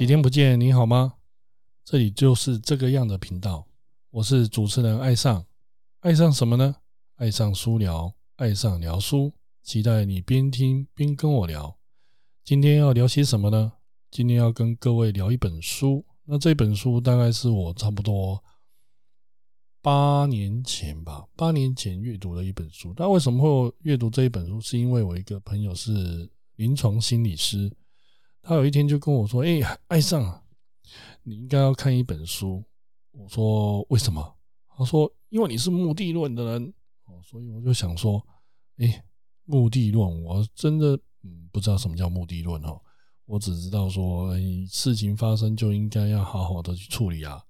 几天不见，你好吗？这里就是这个样的频道，我是主持人爱上，爱上什么呢？爱上书聊，爱上聊书，期待你边听边跟我聊。今天要聊些什么呢？今天要跟各位聊一本书，那这本书大概是我差不多八年前吧，八年前阅读的一本书。那为什么会阅读这一本书？是因为我一个朋友是临床心理师。他有一天就跟我说：“哎，爱上，你应该要看一本书。”我说：“为什么？”他说：“因为你是目的论的人哦，所以我就想说，哎，目的论，我真的嗯不知道什么叫目的论哦，我只知道说，事情发生就应该要好好的去处理啊。”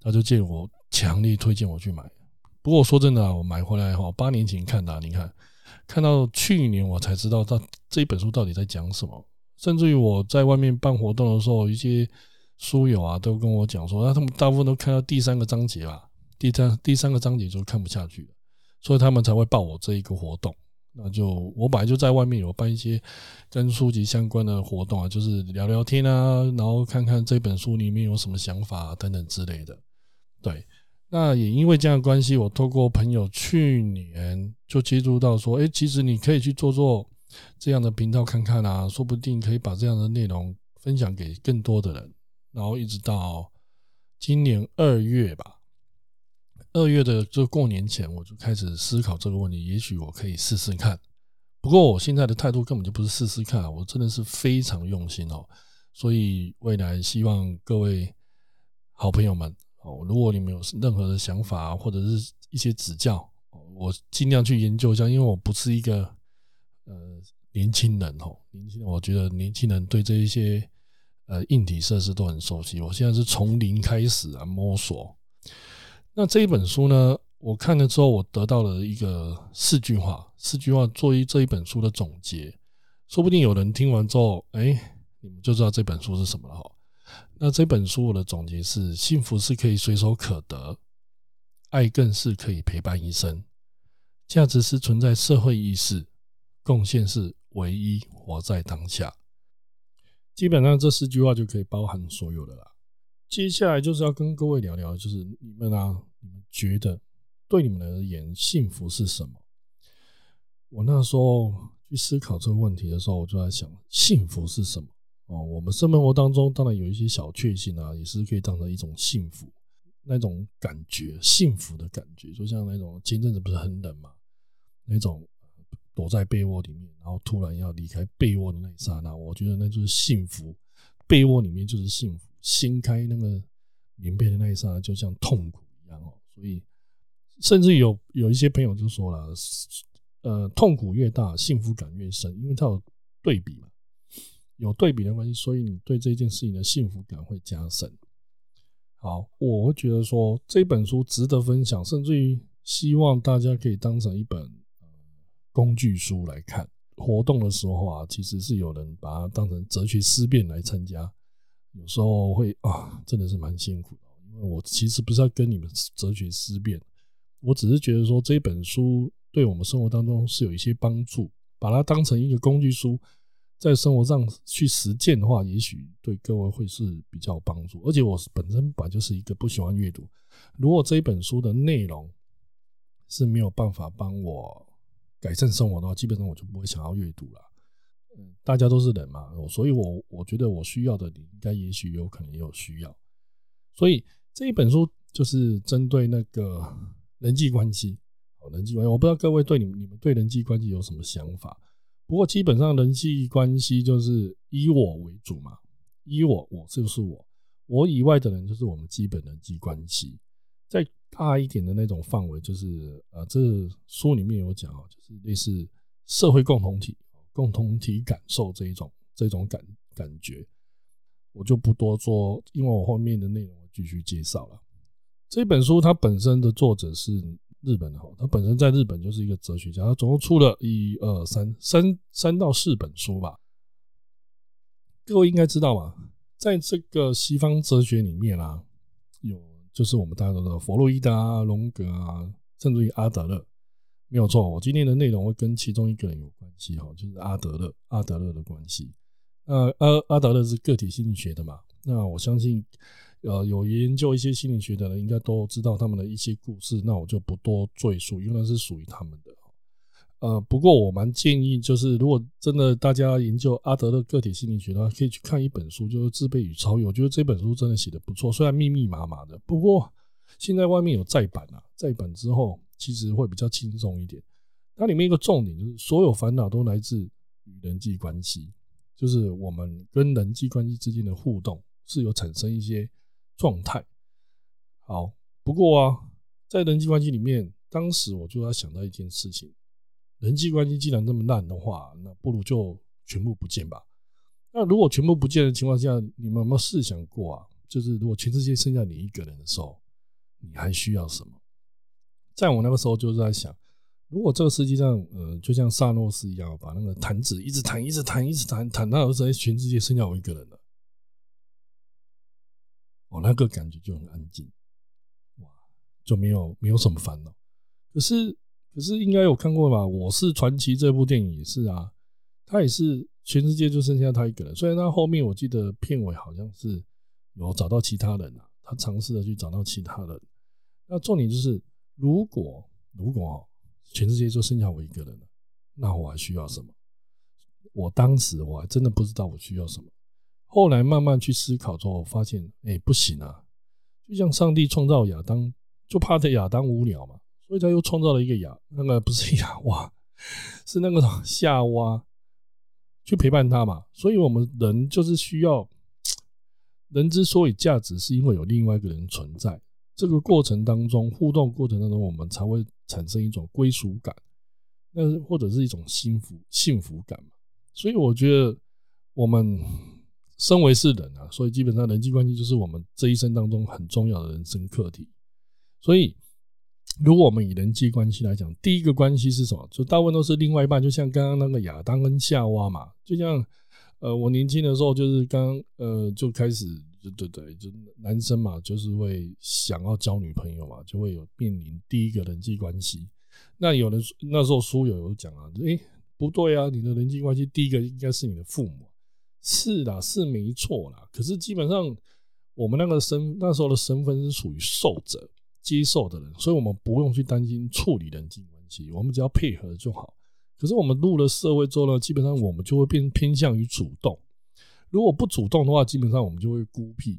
他就建议我强烈推荐我去买。不过说真的啊，我买回来哈，八年前看的，你看，看到去年我才知道他这一本书到底在讲什么。甚至于我在外面办活动的时候，一些书友啊都跟我讲说，那他们大部分都看到第三个章节吧，第三第三个章节就看不下去了，所以他们才会报我这一个活动。那就我本来就在外面有办一些跟书籍相关的活动啊，就是聊聊天啊，然后看看这本书里面有什么想法等等之类的。对，那也因为这样关系，我透过朋友去年就接触到说，哎，其实你可以去做做。这样的频道看看啊，说不定可以把这样的内容分享给更多的人。然后一直到今年二月吧，二月的就过年前，我就开始思考这个问题。也许我可以试试看。不过我现在的态度根本就不是试试看，我真的是非常用心哦。所以未来希望各位好朋友们哦，如果你们有任何的想法或者是一些指教，我尽量去研究一下，因为我不是一个。呃，年轻人哦，年轻人，我觉得年轻人对这一些呃硬体设施都很熟悉。我现在是从零开始啊摸索。那这一本书呢，我看了之后，我得到了一个四句话，四句话作为这一本书的总结。说不定有人听完之后，哎，你们就知道这本书是什么了哈。那这本书我的总结是：幸福是可以随手可得，爱更是可以陪伴一生，价值是存在社会意识。贡献是唯一活在当下，基本上这四句话就可以包含所有的啦。接下来就是要跟各位聊聊，就是你们啊，你们觉得对你们而言幸福是什么？我那时候去思考这个问题的时候，我就在想，幸福是什么？哦，我们生活当中当然有一些小确幸啊，也是可以当成一种幸福，那种感觉，幸福的感觉，就像那种前阵子不是很冷嘛，那种。躲在被窝里面，然后突然要离开被窝的那一刹那，我觉得那就是幸福。被窝里面就是幸福，掀开那个棉被的那一刹那，就像痛苦一样哦。所以，甚至有有一些朋友就说了，呃，痛苦越大，幸福感越深，因为它有对比嘛，有对比的关系，所以你对这件事情的幸福感会加深。好，我会觉得说这本书值得分享，甚至于希望大家可以当成一本。工具书来看，活动的时候啊，其实是有人把它当成哲学思辨来参加，有时候会啊，真的是蛮辛苦的。因为我其实不是要跟你们哲学思辨，我只是觉得说这本书对我们生活当中是有一些帮助，把它当成一个工具书，在生活上去实践的话，也许对各位会是比较有帮助。而且我本身本来就是一个不喜欢阅读，如果这一本书的内容是没有办法帮我。改善生活的话，基本上我就不会想要阅读了。嗯，大家都是人嘛，所以我我觉得我需要的，你应该也许有可能也有需要。所以这一本书就是针对那个 人际关系，人际关系，我不知道各位对你们你们对人际关系有什么想法。不过基本上人际关系就是以我为主嘛，以我我就是我，我以外的人就是我们基本人际关系。在大一点的那种范围，就是呃，这书里面有讲哦，就是类似社会共同体、共同体感受这一种这种感感觉，我就不多说，因为我后面的内容继续介绍了。这本书它本身的作者是日本的哈，他本身在日本就是一个哲学家，他总共出了一二三三三到四本书吧。各位应该知道嘛，在这个西方哲学里面啊，有。就是我们大家都知道，弗洛伊德啊、荣格啊，甚至于阿德勒，没有错。我今天的内容会跟其中一个人有关系哈，就是阿德勒，阿德勒的关系。呃，阿阿德勒是个体心理学的嘛，那我相信，呃，有研究一些心理学的人应该都知道他们的一些故事，那我就不多赘述，因为那是属于他们的。呃，不过我蛮建议，就是如果真的大家研究阿德勒个体心理学的话，可以去看一本书，就是《自卑与超越》。我觉得这本书真的写的不错，虽然密密麻麻的，不过现在外面有再版啊，再版之后其实会比较轻松一点。它里面一个重点就是，所有烦恼都来自与人际关系，就是我们跟人际关系之间的互动是有产生一些状态。好，不过啊，在人际关系里面，当时我就要想到一件事情。人际关系既然那么烂的话，那不如就全部不见吧。那如果全部不见的情况下，你们有没有试想过啊？就是如果全世界剩下你一个人的时候，你还需要什么？在我那个时候就是在想，如果这个世界上，呃，就像萨诺斯一样，把那个弹指一直弹，一直弹，一直弹，弹到时候全世界剩下我一个人了，我那个感觉就很安静，哇，就没有没有什么烦恼。可是。可是应该有看过吧？《我是传奇》这部电影也是啊，他也是全世界就剩下他一个人。虽然他后面我记得片尾好像是有找到其他人啊，他尝试的去找到其他人。那重点就是，如果如果全世界就剩下我一个人了，那我还需要什么？我当时我还真的不知道我需要什么。后来慢慢去思考之后，发现哎不行啊！就像上帝创造亚当，就怕这亚当无聊嘛。所以他又创造了一个亚，那个不是亚娃，是那个夏娃去陪伴他嘛。所以我们人就是需要人之所以价值，是因为有另外一个人存在。这个过程当中，互动过程当中，我们才会产生一种归属感，那或者是一种幸福幸福感嘛。所以我觉得我们身为是人啊，所以基本上人际关系就是我们这一生当中很重要的人生课题。所以。如果我们以人际关系来讲，第一个关系是什么？就大部分都是另外一半，就像刚刚那个亚当跟夏娃嘛。就像呃，我年轻的时候就是刚呃就开始，就对对，就男生嘛，就是会想要交女朋友嘛，就会有面临第一个人际关系。那有人那时候书友有讲啊，诶，不对啊，你的人际关系第一个应该是你的父母。是啦，是没错啦。可是基本上我们那个身那时候的身份是属于受者。接受的人，所以我们不用去担心处理人际关系，我们只要配合就好。可是我们入了社会之后呢，基本上我们就会变偏向于主动。如果不主动的话，基本上我们就会孤僻，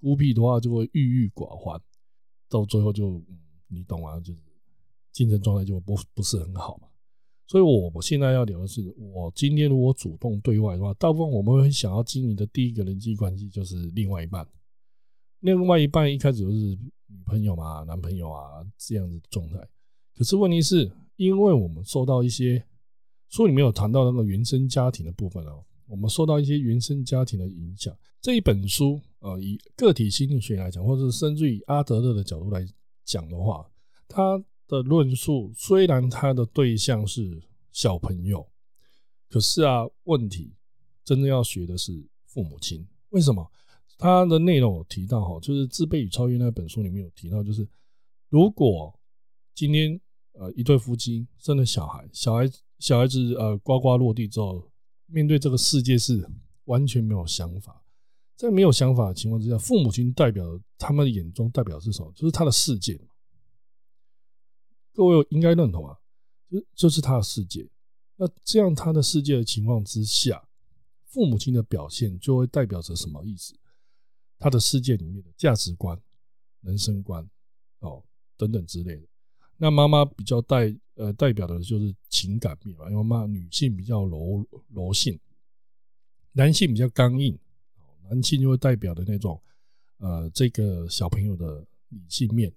孤僻的话就会郁郁寡欢，到最后就你懂啊，就是精神状态就不不是很好嘛。所以，我们现在要聊的是，我今天如果主动对外的话，大部分我们会想要经营的第一个人际关系就是另外一半。另外一半一开始就是女朋友嘛、男朋友啊这样子状态，可是问题是，因为我们受到一些书里面有谈到那个原生家庭的部分哦，我们受到一些原生家庭的影响。这一本书，呃，以个体心理学来讲，或者甚至以阿德勒的角度来讲的话，他的论述虽然他的对象是小朋友，可是啊，问题真正要学的是父母亲，为什么？它的内容有提到哈，就是《自卑与超越》那本书里面有提到，就是如果今天呃一对夫妻生了小孩，小孩小孩子呃呱呱落地之后，面对这个世界是完全没有想法，在没有想法的情况之下，父母亲代表他们眼中代表是什么？就是他的世界各位应该认同啊，就就是他的世界。那这样他的世界的情况之下，父母亲的表现就会代表着什么意思？他的世界里面的价值观、人生观哦等等之类的，那妈妈比较代呃代表的就是情感面嘛，因为妈女性比较柔柔性，男性比较刚硬，男性就会代表的那种呃这个小朋友的理性面，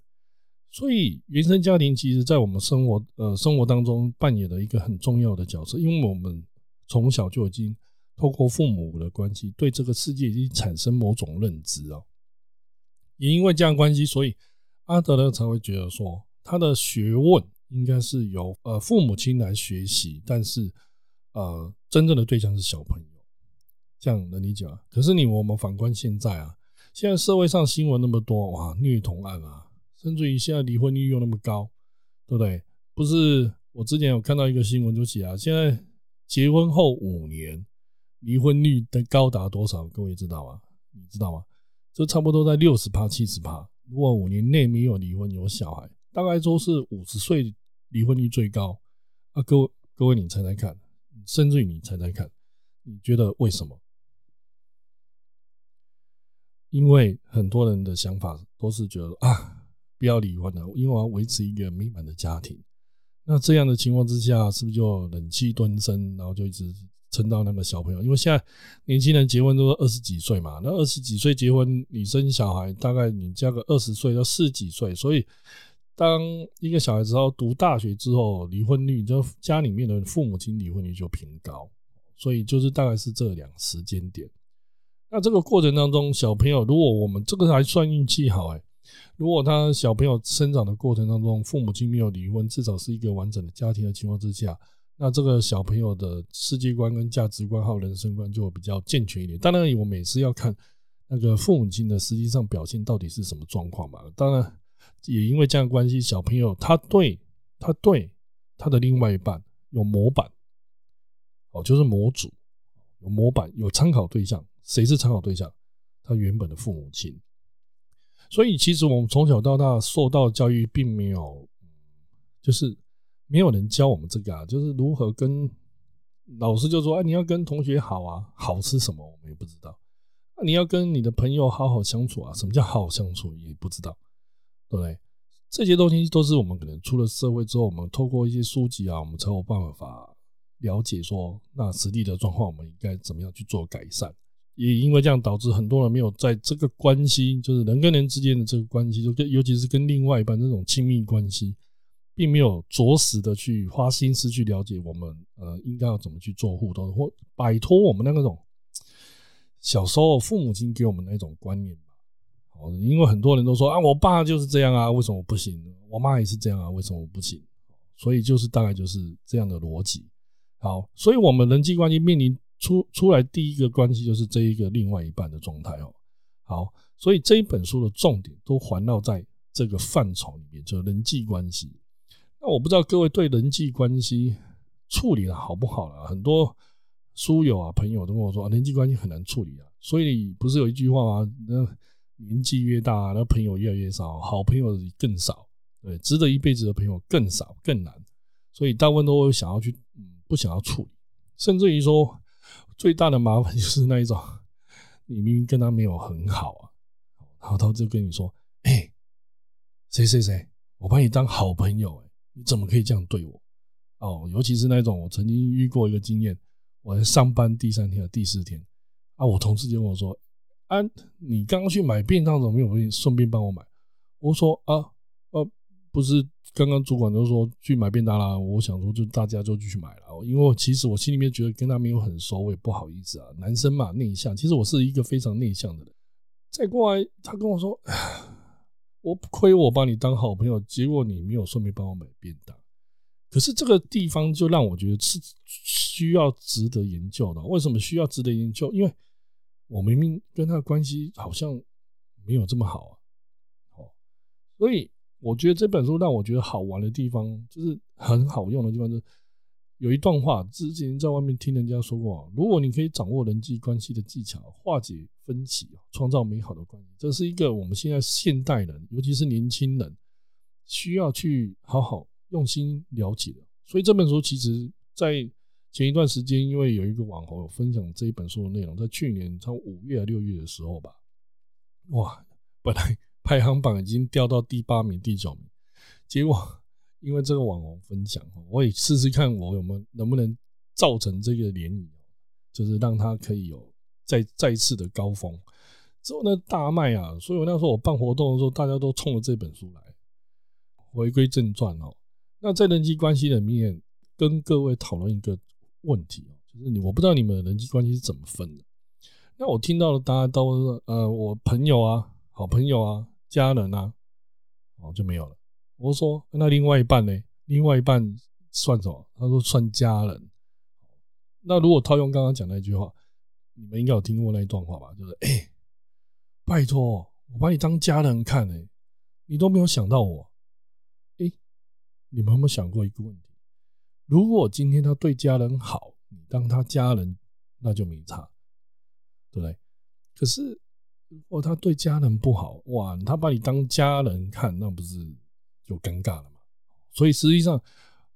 所以原生家庭其实在我们生活呃生活当中扮演了一个很重要的角色，因为我们从小就已经。透过父母的关系，对这个世界已经产生某种认知哦。也因为这样关系，所以阿德勒才会觉得说，他的学问应该是由呃父母亲来学习，但是呃真正的对象是小朋友，这样能理解吗？可是你我们反观现在啊，现在社会上新闻那么多哇，虐童案啊，甚至于现在离婚率又那么高，对不对？不是我之前有看到一个新闻就写啊，现在结婚后五年。离婚率的高达多少？各位知道吗？你知道吗？就差不多在六十趴、七十趴。如果五年内没有离婚有小孩，大概都是五十岁离婚率最高。啊，各位各位，你猜猜看，甚至于你猜猜看，你觉得为什么？因为很多人的想法都是觉得啊，不要离婚了，因为我要维持一个美满的家庭。那这样的情况之下，是不是就忍气吞声，然后就一直撑到那个小朋友？因为现在年轻人结婚都是二十几岁嘛，那二十几岁结婚，你生小孩大概你加个二十岁到四十几岁，所以当一个小孩子要读大学之后，离婚率就家里面的父母亲离婚率就偏高，所以就是大概是这两时间点。那这个过程当中，小朋友如果我们这个还算运气好哎，如果他小朋友生长的过程当中，父母亲没有离婚，至少是一个完整的家庭的情况之下，那这个小朋友的世界观跟价值观还有人生观就会比较健全一点。当然，我每次要看那个父母亲的实际上表现到底是什么状况嘛。当然，也因为这样关系，小朋友他对他对他的另外一半有模板，哦，就是模组，有模板，有参考对象。谁是参考对象？他原本的父母亲。所以，其实我们从小到大受到教育，并没有，就是没有人教我们这个啊，就是如何跟老师就说：“哎，你要跟同学好啊，好是什么？我们也不知道。你要跟你的朋友好好相处啊，什么叫好好相处？也不知道，对不对？这些东西都是我们可能出了社会之后，我们透过一些书籍啊，我们才有办法了解说，那实际的状况，我们应该怎么样去做改善。也因为这样导致很多人没有在这个关系，就是人跟人之间的这个关系，就跟尤其是跟另外一半这种亲密关系，并没有着实的去花心思去了解我们呃应该要怎么去做互动，或摆脱我们那种小时候父母亲给我们那种观念吧。哦，因为很多人都说啊，我爸就是这样啊，为什么不行？我妈也是这样啊，为什么我不行？所以就是大概就是这样的逻辑。好，所以我们人际关系面临。出出来第一个关系就是这一个另外一半的状态哦，好，所以这一本书的重点都环绕在这个范畴里面，就是人际关系。那我不知道各位对人际关系处理的好不好了？很多书友啊、朋友都跟我说，人际关系很难处理啊。所以不是有一句话吗？那年纪越大，那朋友越来越少，好朋友更少，对，值得一辈子的朋友更少更难。所以大部分都会想要去，嗯，不想要处理，甚至于说。最大的麻烦就是那一种，你明明跟他没有很好啊，然后他就跟你说：“哎，谁谁谁，我把你当好朋友，哎，你怎么可以这样对我？”哦，尤其是那种我曾经遇过一个经验，我在上班第三天和、第四天，啊，我同事就跟我说：“啊，你刚刚去买便当，怎么没有顺便帮我买？”我说：“啊，呃，不是。”刚刚主管都说去买便当啦，我想说就大家就继续买了，因为其实我心里面觉得跟他没有很熟，我也不好意思啊，男生嘛内向，其实我是一个非常内向的人。再过来，他跟我说，我不亏我把你当好朋友，结果你没有顺便帮我买便当。可是这个地方就让我觉得是需要值得研究的。为什么需要值得研究？因为我明明跟他的关系好像没有这么好啊，好，所以。我觉得这本书让我觉得好玩的地方，就是很好用的地方，就是有一段话，之前在外面听人家说过：，如果你可以掌握人际关系的技巧，化解分歧，创造美好的关系，这是一个我们现在现代人，尤其是年轻人，需要去好好用心了解的。所以这本书其实，在前一段时间，因为有一个网红分享这一本书的内容，在去年从五月六月的时候吧，哇，本来。排行榜已经掉到第八名、第九名，结果因为这个网红分享，我也试试看我有没有能不能造成这个涟漪，就是让他可以有再再次的高峰。之后呢，大卖啊！所以我那时候我办活动的时候，大家都冲着这本书来。回归正传哦，那在人际关系里面，跟各位讨论一个问题哦，就是你我不知道你们的人际关系是怎么分的。那我听到的大家都是呃，我朋友啊，好朋友啊。家人啊，哦就没有了。我说那另外一半呢？另外一半算什么？他说算家人。那如果套用刚刚讲那句话，你们应该有听过那一段话吧？就是哎，拜托，我把你当家人看呢，你都没有想到我。哎，你们有没有想过一个问题？如果今天他对家人好，你当他家人，那就没差，对不对？可是如果他对家人不好，哇，他把你当家人看，那不是就尴尬了嘛？所以实际上，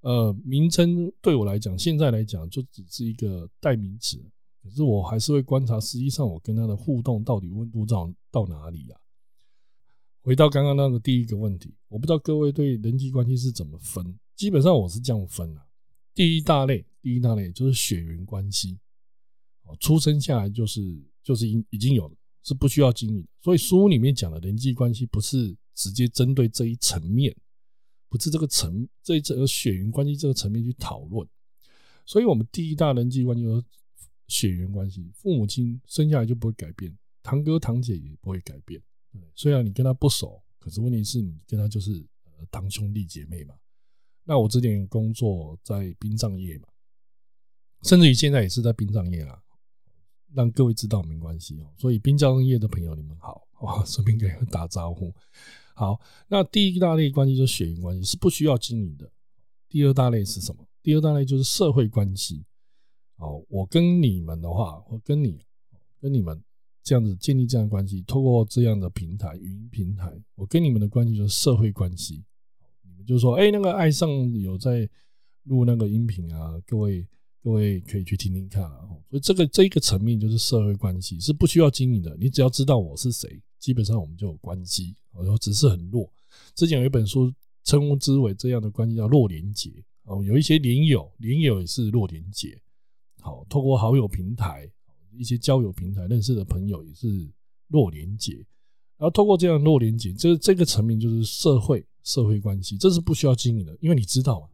呃，名称对我来讲，现在来讲就只是一个代名词，可是我还是会观察，实际上我跟他的互动到底温度到到哪里啊？回到刚刚那个第一个问题，我不知道各位对人际关系是怎么分，基本上我是这样分啊，第一大类，第一大类就是血缘关系，哦，出生下来就是就是已已经有了。是不需要经营，所以书里面讲的人际关系不是直接针对这一层面，不是这个层这一层血缘关系这个层面去讨论。所以，我们第一大人际关系就是血缘关系，父母亲生下来就不会改变，堂哥堂姐也不会改变。虽然你跟他不熟，可是问题是你跟他就是呃堂兄弟姐妹嘛。那我之前工作在殡葬业嘛，甚至于现在也是在殡葬业啦。让各位知道没关系哦，所以殡葬业的朋友你们好，哇，顺便给你们打招呼。好，那第一大类关系就是血缘关系，是不需要经营的。第二大类是什么？第二大类就是社会关系。哦，我跟你们的话，我跟你跟你们这样子建立这样的关系，透过这样的平台，语音平台，我跟你们的关系就是社会关系。你们就说，哎，那个爱上有在录那个音频啊，各位。各位可以去听听看啊，所以这个这一个层面就是社会关系是不需要经营的，你只要知道我是谁，基本上我们就有关系。我说只是很弱，之前有一本书称呼之为这样的关系叫弱连结哦，有一些连友，连友也是弱连结。好，透过好友平台、一些交友平台认识的朋友也是弱连结，然后透过这样弱连结，这这个层面就是社会社会关系，这是不需要经营的，因为你知道嘛。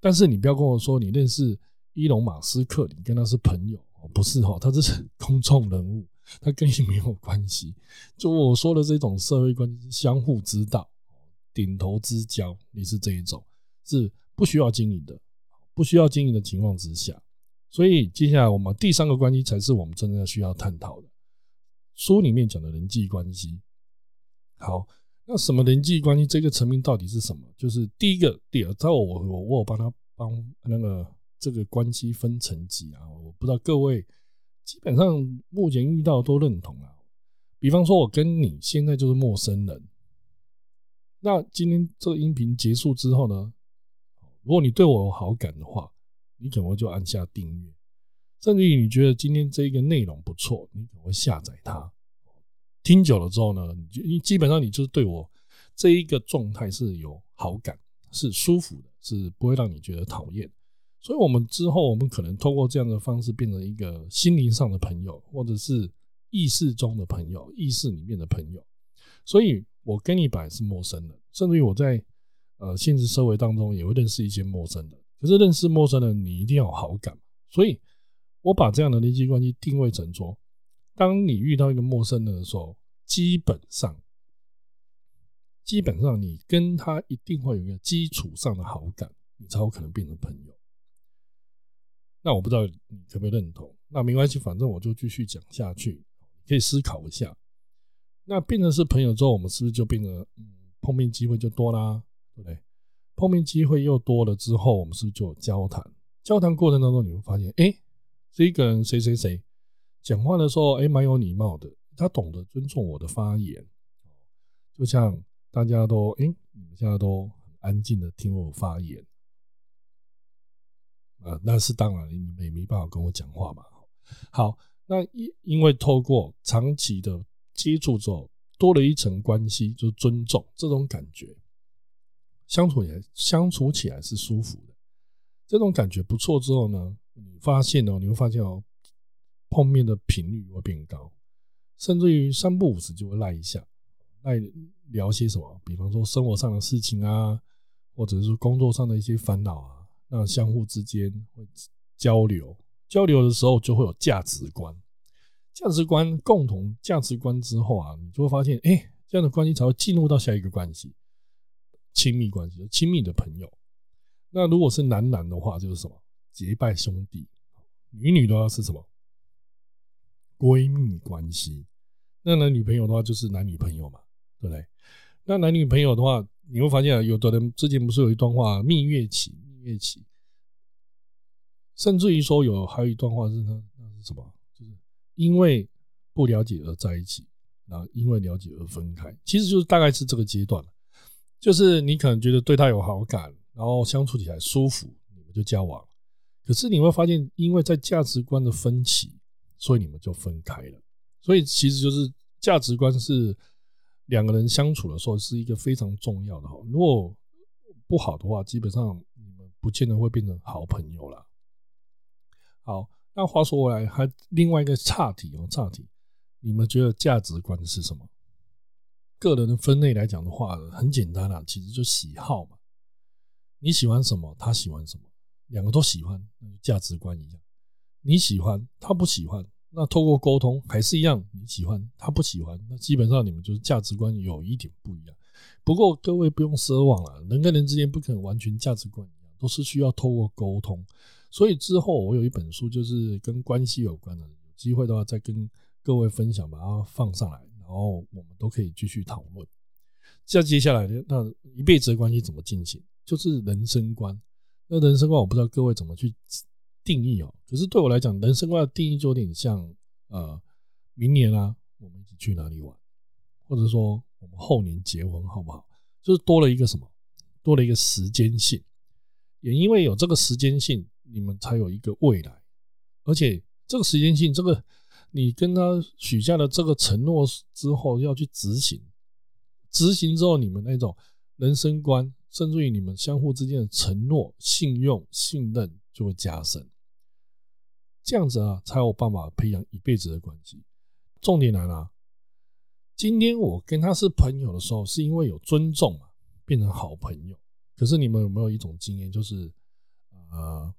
但是你不要跟我说你认识。伊隆马斯克，你跟他是朋友？不是哈，他这是 公众人物，他跟你没有关系。就我说的这种社会关系是相互之道、顶头之交，你是这一种，是不需要经营的，不需要经营的情况之下。所以接下来我们第三个关系才是我们真正需要探讨的。书里面讲的人际关系，好，那什么人际关系这个层面到底是什么？就是第一个，第二，在我我我帮他帮那个。这个关系分层级啊，我不知道各位基本上目前遇到都认同啊。比方说，我跟你现在就是陌生人，那今天这个音频结束之后呢，如果你对我有好感的话，你可能会就按下订阅，甚至于你觉得今天这一个内容不错，你可能会下载它。听久了之后呢，你就你基本上你就是对我这一个状态是有好感，是舒服的，是不会让你觉得讨厌。所以，我们之后我们可能通过这样的方式变成一个心灵上的朋友，或者是意识中的朋友，意识里面的朋友。所以，我跟你本来是陌生人，甚至于我在呃现实社会当中也会认识一些陌生人。可是，认识陌生人，你一定要有好感。所以，我把这样的人际关系定位成说：当你遇到一个陌生人的时候，基本上，基本上你跟他一定会有一个基础上的好感，你才有可能变成朋友。那我不知道你可不可以认同？那没关系，反正我就继续讲下去，可以思考一下。那变成是朋友之后，我们是不是就变得嗯碰面机会就多啦？对不对？碰面机会又多了之后，我们是不是就有交谈？交谈过程当中，你会发现，哎，这个人谁谁谁讲话的时候，哎，蛮有礼貌的，他懂得尊重我的发言，就像大家都哎，你们现在都很安静的听我发言。啊，那是当然，你们也没办法跟我讲话嘛。好，那因因为透过长期的接触之后，多了一层关系，就是尊重这种感觉，相处也相处起来是舒服的。这种感觉不错之后呢，你发现哦，你会发现哦，碰面的频率会变高，甚至于三不五时就会赖一下，赖聊些什么，比方说生活上的事情啊，或者是工作上的一些烦恼啊。那相互之间会交流，交流的时候就会有价值观，价值观共同价值观之后啊，你就会发现，哎，这样的关系才会进入到下一个关系，亲密关系，亲密的朋友。那如果是男男的话，就是什么结拜兄弟；女女的话是什么闺蜜关系。那男女朋友的话就是男女朋友嘛，对不对？那男女朋友的话，你会发现，有的人之前不是有一段话，蜜月期。一起，甚至于说有还有一段话是呢那是什么？就是因为不了解而在一起，然后因为了解而分开，其实就是大概是这个阶段就是你可能觉得对他有好感，然后相处起来舒服，你们就交往。可是你会发现，因为在价值观的分歧，所以你们就分开了。所以其实就是价值观是两个人相处的时候是一个非常重要的哈。如果不好的话，基本上不见得会变成好朋友了。好，那话说回来，还另外一个岔题哦，岔题。你们觉得价值观是什么？个人的分类来讲的话，很简单啊，其实就喜好嘛。你喜欢什么，他喜欢什么，两个都喜欢，那就价值观一样。你喜欢，他不喜欢，那透过沟通还是一样。你喜欢，他不喜欢，那基本上你们就是价值观有一点不一样。不过各位不用奢望了，人跟人之间不可能完全价值观，都是需要透过沟通。所以之后我有一本书，就是跟关系有关的，有机会的话再跟。各位分享，把它放上来，然后我们都可以继续讨论。再接下来，那一辈子的关系怎么进行？就是人生观。那人生观，我不知道各位怎么去定义哦。可是对我来讲，人生观的定义就有点像，呃，明年啊，我们一起去哪里玩？或者说，我们后年结婚好不好？就是多了一个什么？多了一个时间性。也因为有这个时间性，你们才有一个未来。而且这个时间性，这个。你跟他许下的这个承诺之后，要去执行，执行之后，你们那种人生观，甚至于你们相互之间的承诺、信用、信任就会加深。这样子啊，才有办法培养一辈子的关系。重点来了，今天我跟他是朋友的时候，是因为有尊重啊，变成好朋友。可是你们有没有一种经验，就是呃，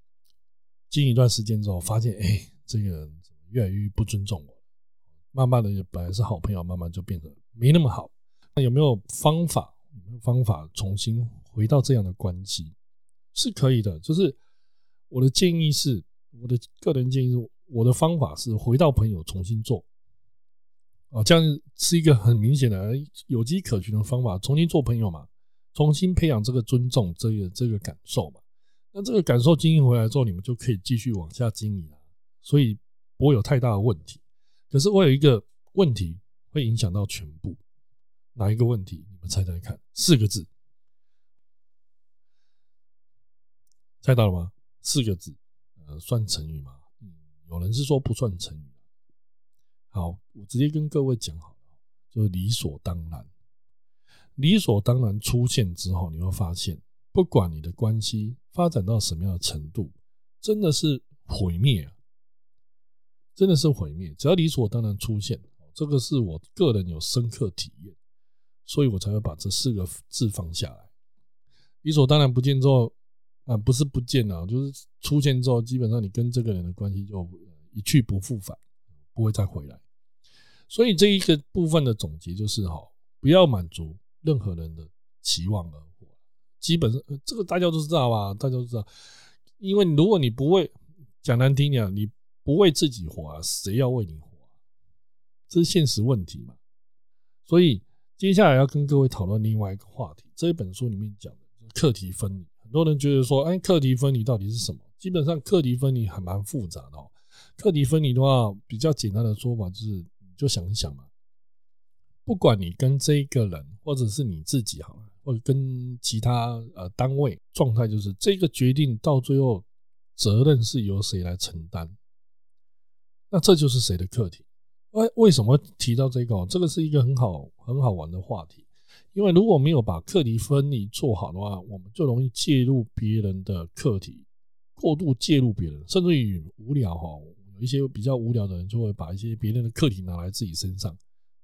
经一段时间之后，发现哎，这个人怎么。越来越不尊重我，慢慢的本来是好朋友，慢慢就变得没那么好。那有没有方法？有没有方法重新回到这样的关系？是可以的。就是我的建议是，我的个人建议是，我的方法是回到朋友重新做。啊，这样是一个很明显的有机可循的方法。重新做朋友嘛，重新培养这个尊重，这个这个感受嘛。那这个感受经营回来之后，你们就可以继续往下经营了。所以。不会有太大的问题，可是我有一个问题会影响到全部，哪一个问题？你们猜猜看，四个字，猜到了吗？四个字，呃，算成语吗？嗯，有人是说不算成语。好，我直接跟各位讲好了，就是理所当然。理所当然出现之后，你会发现，不管你的关系发展到什么样的程度，真的是毁灭啊！真的是毁灭，只要理所当然出现，这个是我个人有深刻体验，所以我才会把这四个字放下来。理所当然不见之后，啊，不是不见了，就是出现之后，基本上你跟这个人的关系就一去不复返，不会再回来。所以这一个部分的总结就是，哈，不要满足任何人的期望而活。基本上，这个大家都知道吧？大家都知道，因为如果你不为讲难听点，你。不为自己活啊，谁要为你活啊？这是现实问题嘛。所以接下来要跟各位讨论另外一个话题。这一本书里面讲的课题分离，很多人觉得说，哎，课题分离到底是什么？基本上课题分离还蛮复杂的哦。课题分离的话，比较简单的说法就是，你就想一想嘛，不管你跟这一个人，或者是你自己好了，或者跟其他呃单位状态，就是这个决定到最后责任是由谁来承担？那这就是谁的课题？为为什么提到这个？这个是一个很好很好玩的话题。因为如果没有把课题分离做好的话，我们就容易介入别人的课题，过度介入别人，甚至于无聊哈。有一些比较无聊的人，就会把一些别人的课题拿来自己身上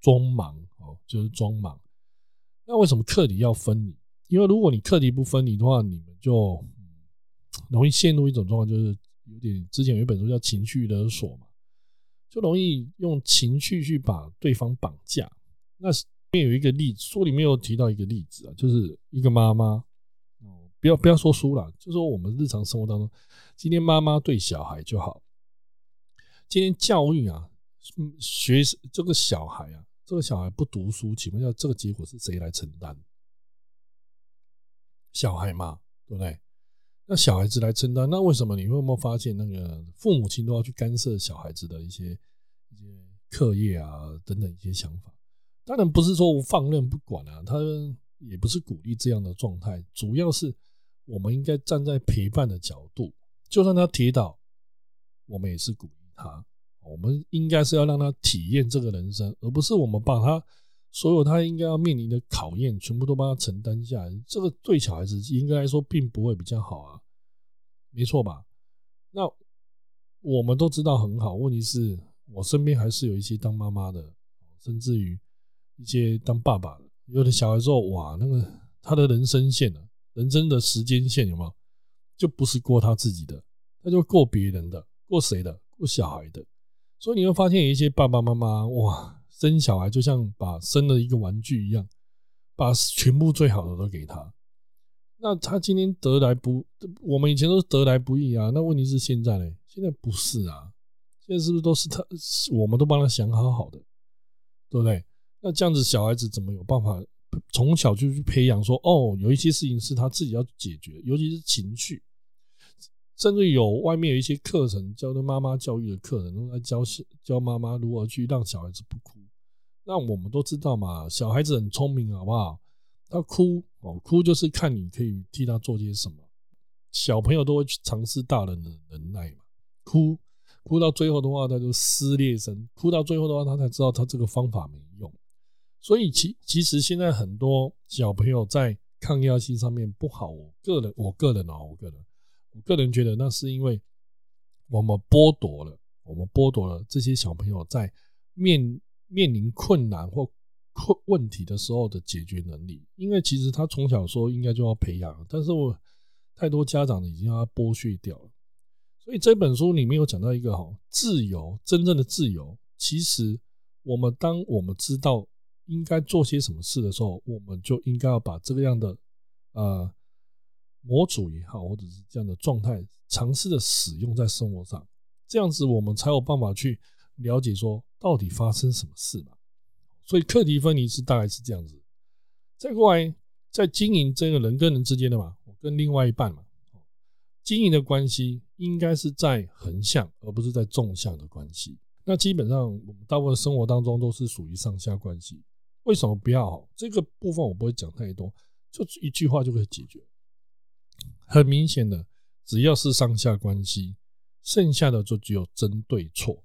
装忙哦，就是装忙。那为什么课题要分离？因为如果你课题不分离的话，你们就容易陷入一种状况，就是有点之前有一本书叫情绪勒索嘛。就容易用情绪去把对方绑架。那里面有一个例子，书里面有提到一个例子啊，就是一个妈妈哦，不要不要说书了，就说我们日常生活当中，今天妈妈对小孩就好，今天教育啊，学这个小孩啊，这个小孩不读书，请问一下这个结果是谁来承担？小孩嘛，对不对？那小孩子来承担，那为什么你会没有发现，那个父母亲都要去干涉小孩子的一些一些课业啊等等一些想法？当然不是说放任不管啊，他也不是鼓励这样的状态，主要是我们应该站在陪伴的角度，就算他跌倒，我们也是鼓励他。我们应该是要让他体验这个人生，而不是我们把他所有他应该要面临的考验全部都帮他承担下来。这个对小孩子应该来说并不会比较好啊，没错吧？那我们都知道很好，问题是我身边还是有一些当妈妈的，甚至于一些当爸爸的，有的小孩之后，哇，那个他的人生线啊，人生的时间线有没有？就不是过他自己的，他就过别人的，过谁的？过小孩的。所以你会发现，有一些爸爸妈妈哇，生小孩就像把生了一个玩具一样，把全部最好的都给他。那他今天得来不，我们以前都是得来不易啊。那问题是现在呢？现在不是啊，现在是不是都是他？我们都帮他想好好的，对不对？那这样子小孩子怎么有办法从小就去培养？说哦，有一些事情是他自己要解决，尤其是情绪。甚至有外面有一些课程教的妈妈教育的课程，都在教教妈妈如何去让小孩子不哭。那我们都知道嘛，小孩子很聪明，好不好？他哭哦，哭就是看你可以替他做些什么。小朋友都会去尝试大人的能耐嘛。哭哭到最后的话，他就撕裂声。哭到最后的话，他才知道他这个方法没用。所以其其实现在很多小朋友在抗压性上面不好。我个人，我个人啊，我个人。我个人觉得，那是因为我们剥夺了我们剥夺了这些小朋友在面面临困难或困问题的时候的解决能力。因为其实他从小说应该就要培养，但是我太多家长已经要剥削掉了。所以这本书里面有讲到一个哈，自由真正的自由，其实我们当我们知道应该做些什么事的时候，我们就应该要把这个样的呃。模组也好，或者是这样的状态，尝试的使用在生活上，这样子我们才有办法去了解说到底发生什么事嘛。所以课题分离是大概是这样子。再过来，在经营这个人跟人之间的嘛，我跟另外一半嘛，经营的关系应该是在横向，而不是在纵向的关系。那基本上我们大部分生活当中都是属于上下关系。为什么不要？这个部分我不会讲太多，就一句话就可以解决。很明显的，只要是上下关系，剩下的就只有争对错。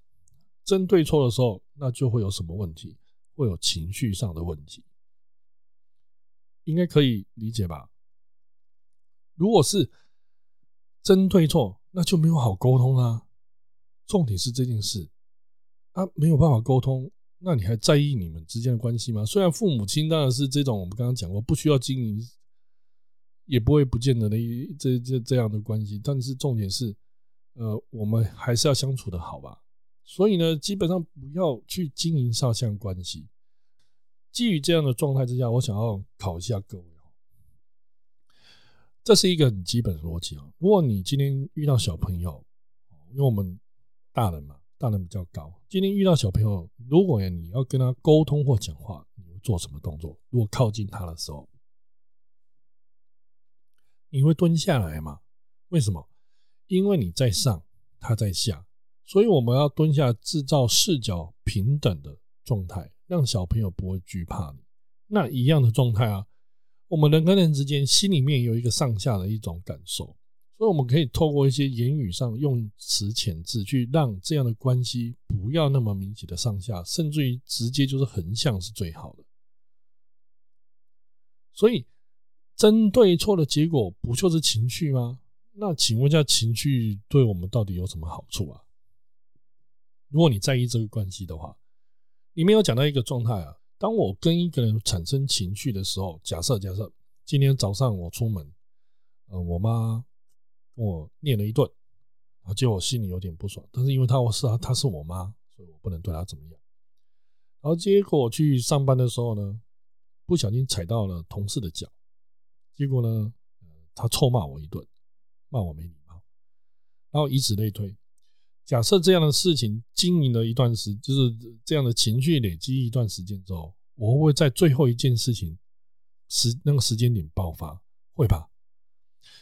争对错的时候，那就会有什么问题？会有情绪上的问题，应该可以理解吧？如果是争对错，那就没有好沟通啊。重点是这件事啊，没有办法沟通，那你还在意你们之间的关系吗？虽然父母亲当然是这种，我们刚刚讲过，不需要经营。也不会不见得的这这这样的关系，但是重点是，呃，我们还是要相处的好吧。所以呢，基本上不要去经营上下关系。基于这样的状态之下，我想要考一下各位哦，这是一个很基本的逻辑啊。如果你今天遇到小朋友，因为我们大人嘛，大人比较高，今天遇到小朋友，如果你要跟他沟通或讲话，你会做什么动作？如果靠近他的时候。你会蹲下来吗？为什么？因为你在上，他在下，所以我们要蹲下，制造视角平等的状态，让小朋友不会惧怕你。那一样的状态啊，我们人跟人之间心里面有一个上下的一种感受，所以我们可以透过一些言语上用词遣字，去让这样的关系不要那么明显的上下，甚至于直接就是横向是最好的。所以。针对错的结果不就是情绪吗？那请问一下，情绪对我们到底有什么好处啊？如果你在意这个关系的话，里面有讲到一个状态啊。当我跟一个人产生情绪的时候，假设假设今天早上我出门，呃，我妈跟我念了一顿，啊，结果我心里有点不爽。但是因为她我是她，她是我妈，所以我不能对她怎么样。然后结果我去上班的时候呢，不小心踩到了同事的脚。结果呢，他臭骂我一顿，骂我没礼貌，然后以此类推。假设这样的事情经营了一段时，就是这样的情绪累积一段时间之后，我会不会在最后一件事情时那个时间点爆发？会吧。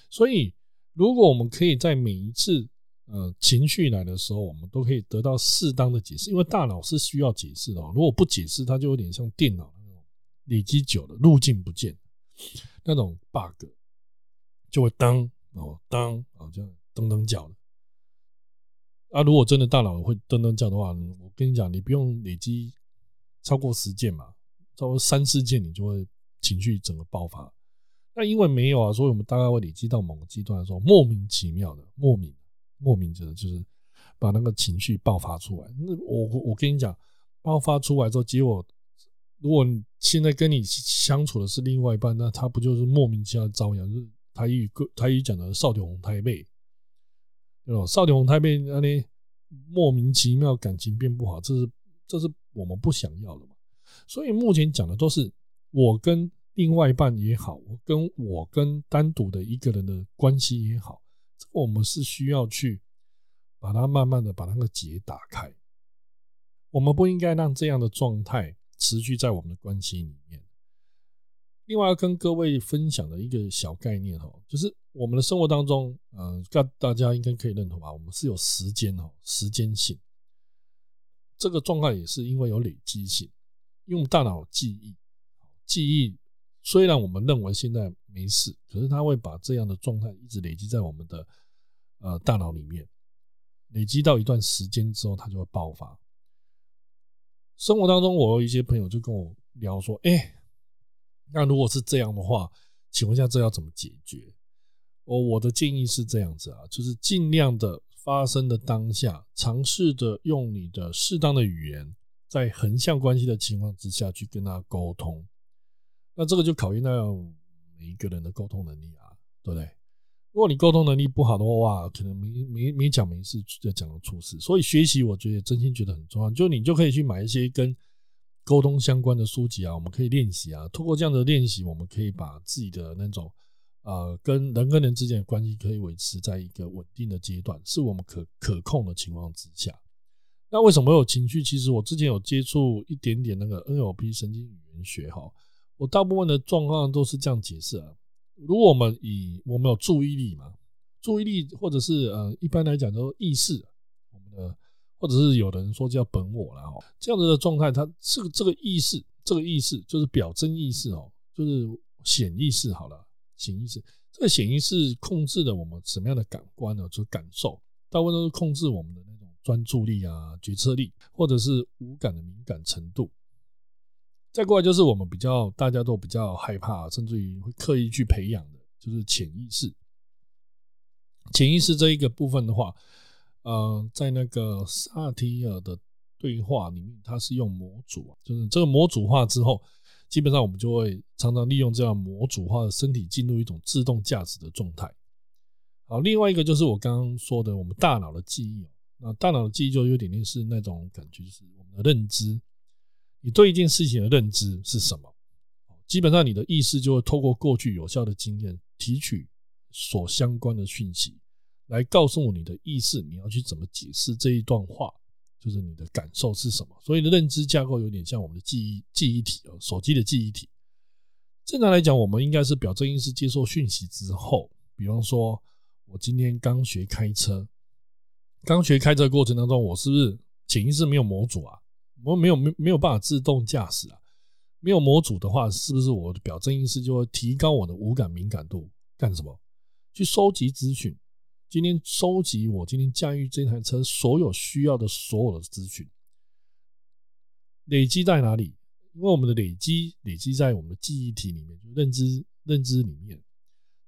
所以，如果我们可以在每一次呃情绪来的时候，我们都可以得到适当的解释，因为大脑是需要解释的。如果不解释，它就有点像电脑那种累积久了路径不见，那种 bug 就会当哦当哦这样噔噔叫的。啊，如果真的大脑会噔噔叫的话，我跟你讲，你不用累积超过十件嘛，超过三四件，你就会情绪整个爆发。那因为没有啊，所以我们大概会累积到某个阶段的时候，莫名其妙的、莫名、莫名的，就是把那个情绪爆发出来。那我我跟你讲，爆发出来之后，结果如果现在跟你相处的是另外一半，那他不就是莫名其妙遭殃？就是台语个台语讲的“少点红太妹”。对吧？少年红太妹那里莫名其妙感情变不好，这是这是我们不想要的嘛？所以目前讲的都是我跟另外一半也好，我跟我跟单独的一个人的关系也好，这我们是需要去把它慢慢的把那个结打开。我们不应该让这样的状态持续在我们的关系里面。另外要跟各位分享的一个小概念哈，就是我们的生活当中，呃，大大家应该可以认同吧？我们是有时间哈，时间性。这个状态也是因为有累积性，用大脑记忆，记忆虽然我们认为现在没事，可是它会把这样的状态一直累积在我们的呃大脑里面，累积到一段时间之后，它就会爆发。生活当中，我有一些朋友就跟我聊说，哎。那如果是这样的话，请问一下，这要怎么解决？哦，我的建议是这样子啊，就是尽量的发生的当下，尝试着用你的适当的语言，在横向关系的情况之下去跟他沟通。那这个就考验到每一个人的沟通能力啊，对不对？如果你沟通能力不好的话，可能没没没讲没事就讲了出事。所以学习，我觉得真心觉得很重要，就你就可以去买一些跟。沟通相关的书籍啊，我们可以练习啊。通过这样的练习，我们可以把自己的那种呃，跟人跟人之间的关系可以维持在一个稳定的阶段，是我们可可控的情况之下。那为什么有情绪？其实我之前有接触一点点那个 NLP 神经语言学哈，我大部分的状况都是这样解释啊。如果我们以我们有注意力嘛，注意力或者是呃，一般来讲都意识，我们的。或者是有的人说叫本我了哈，这样子的状态，它这个这个意识，这个意识就是表征意识哦，就是显意识好了，显意识。这个显意识控制了我们什么样的感官呢？就是感受，大部分都是控制我们的那种专注力啊、决策力，或者是五感的敏感程度。再过来就是我们比较大家都比较害怕，甚至于会刻意去培养的，就是潜意识。潜意识这一个部分的话。呃，在那个萨提尔的对话里面，他是用模组，就是这个模组化之后，基本上我们就会常常利用这样模组化的身体进入一种自动驾驶的状态。好，另外一个就是我刚刚说的，我们大脑的记忆那大脑的记忆就有点类似那种感觉，就是我们的认知，你对一件事情的认知是什么？基本上你的意识就会透过过去有效的经验提取所相关的讯息。来告诉你的意识，你要去怎么解释这一段话，就是你的感受是什么。所以的认知架构有点像我们的记忆记忆体哦，手机的记忆体。正常来讲，我们应该是表征意识接受讯息之后，比方说，我今天刚学开车，刚学开车过程当中，我是不是潜意识没有模组啊？我们没有没没有办法自动驾驶啊？没有模组的话，是不是我的表征意识就会提高我的五感敏感度？干什么？去收集资讯。今天收集我今天驾驭这台车所有需要的所有的资讯，累积在哪里？因为我们的累积累积在我们的记忆体里面，就认知认知里面。